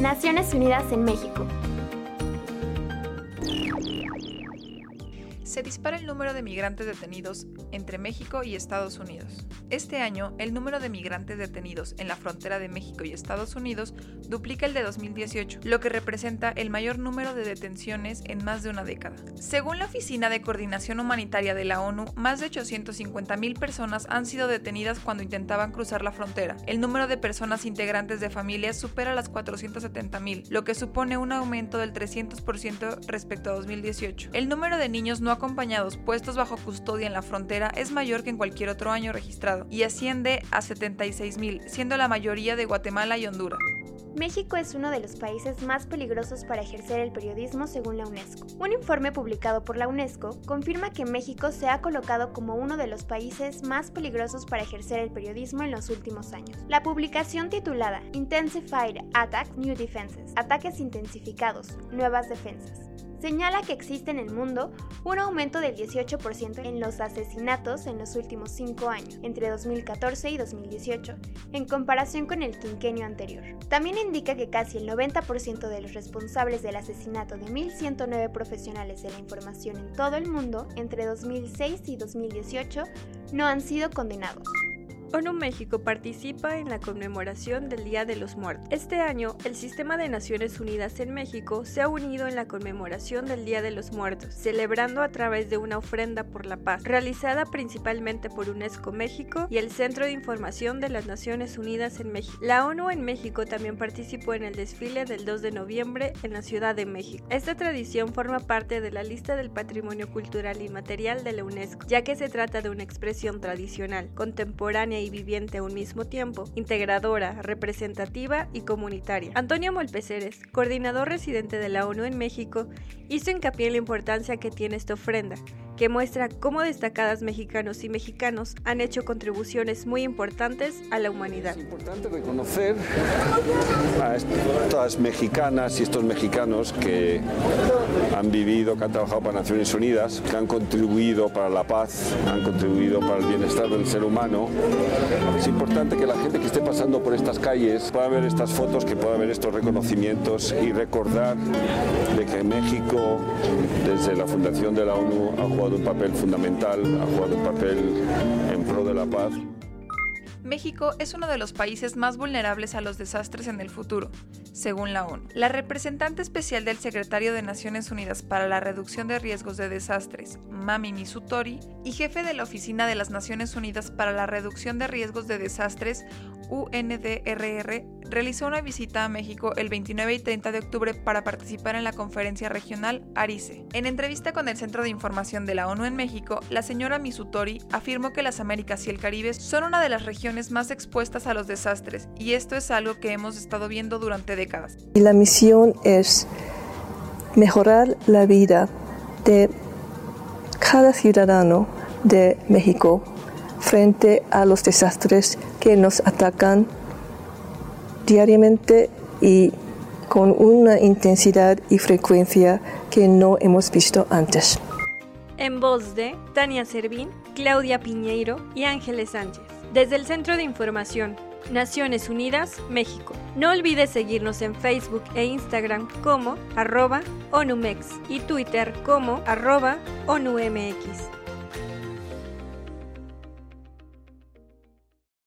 Naciones Unidas en México. Se dispara el número de migrantes detenidos entre México y Estados Unidos. Este año, el número de migrantes detenidos en la frontera de México y Estados Unidos duplica el de 2018, lo que representa el mayor número de detenciones en más de una década. Según la Oficina de Coordinación Humanitaria de la ONU, más de 850.000 personas han sido detenidas cuando intentaban cruzar la frontera. El número de personas integrantes de familias supera las 470.000, lo que supone un aumento del 300% respecto a 2018. El número de niños no acompañados puestos bajo custodia en la frontera es mayor que en cualquier otro año registrado y asciende a 76.000, siendo la mayoría de Guatemala y Honduras. México es uno de los países más peligrosos para ejercer el periodismo según la UNESCO. Un informe publicado por la UNESCO confirma que México se ha colocado como uno de los países más peligrosos para ejercer el periodismo en los últimos años. La publicación titulada Intensified Attacks New Defenses, Ataques intensificados, nuevas defensas, señala que existe en el mundo un aumento del 18% en los asesinatos en los últimos cinco años, entre 2014 y 2018, en comparación con el quinquenio anterior. También indica que casi el 90% de los responsables del asesinato de 1.109 profesionales de la información en todo el mundo entre 2006 y 2018 no han sido condenados. ONU México participa en la conmemoración del Día de los Muertos. Este año, el Sistema de Naciones Unidas en México se ha unido en la conmemoración del Día de los Muertos, celebrando a través de una ofrenda por la paz, realizada principalmente por UNESCO México y el Centro de Información de las Naciones Unidas en México. La ONU en México también participó en el desfile del 2 de noviembre en la Ciudad de México. Esta tradición forma parte de la lista del Patrimonio Cultural y Material de la UNESCO, ya que se trata de una expresión tradicional, contemporánea y viviente a un mismo tiempo, integradora, representativa y comunitaria. Antonio Molpeceres, coordinador residente de la ONU en México, hizo hincapié en la importancia que tiene esta ofrenda, que muestra cómo destacadas mexicanos y mexicanos han hecho contribuciones muy importantes a la humanidad. Es importante reconocer a estas mexicanas y estos mexicanos que han vivido, que han trabajado para Naciones Unidas, que han contribuido para la paz, han contribuido para el bienestar del ser humano. Es importante que la gente que esté pasando por estas calles pueda ver estas fotos, que pueda ver estos reconocimientos y recordar de que México, desde la fundación de la ONU, ha jugado un papel fundamental, ha jugado un papel en pro de la paz. México es uno de los países más vulnerables a los desastres en el futuro, según la ONU. La representante especial del secretario de Naciones Unidas para la Reducción de Riesgos de Desastres, Mami Misutori, y jefe de la Oficina de las Naciones Unidas para la Reducción de Riesgos de Desastres, UNDRR, realizó una visita a México el 29 y 30 de octubre para participar en la conferencia regional ARICE. En entrevista con el Centro de Información de la ONU en México, la señora Misutori afirmó que las Américas y el Caribe son una de las regiones más expuestas a los desastres, y esto es algo que hemos estado viendo durante décadas. Y la misión es mejorar la vida de cada ciudadano de México frente a los desastres que nos atacan diariamente y con una intensidad y frecuencia que no hemos visto antes. En voz de Tania Servín, Claudia Piñeiro y Ángeles Sánchez. Desde el Centro de Información, Naciones Unidas, México. No olvides seguirnos en Facebook e Instagram como arroba ONUMEX y Twitter como arroba ONUMX.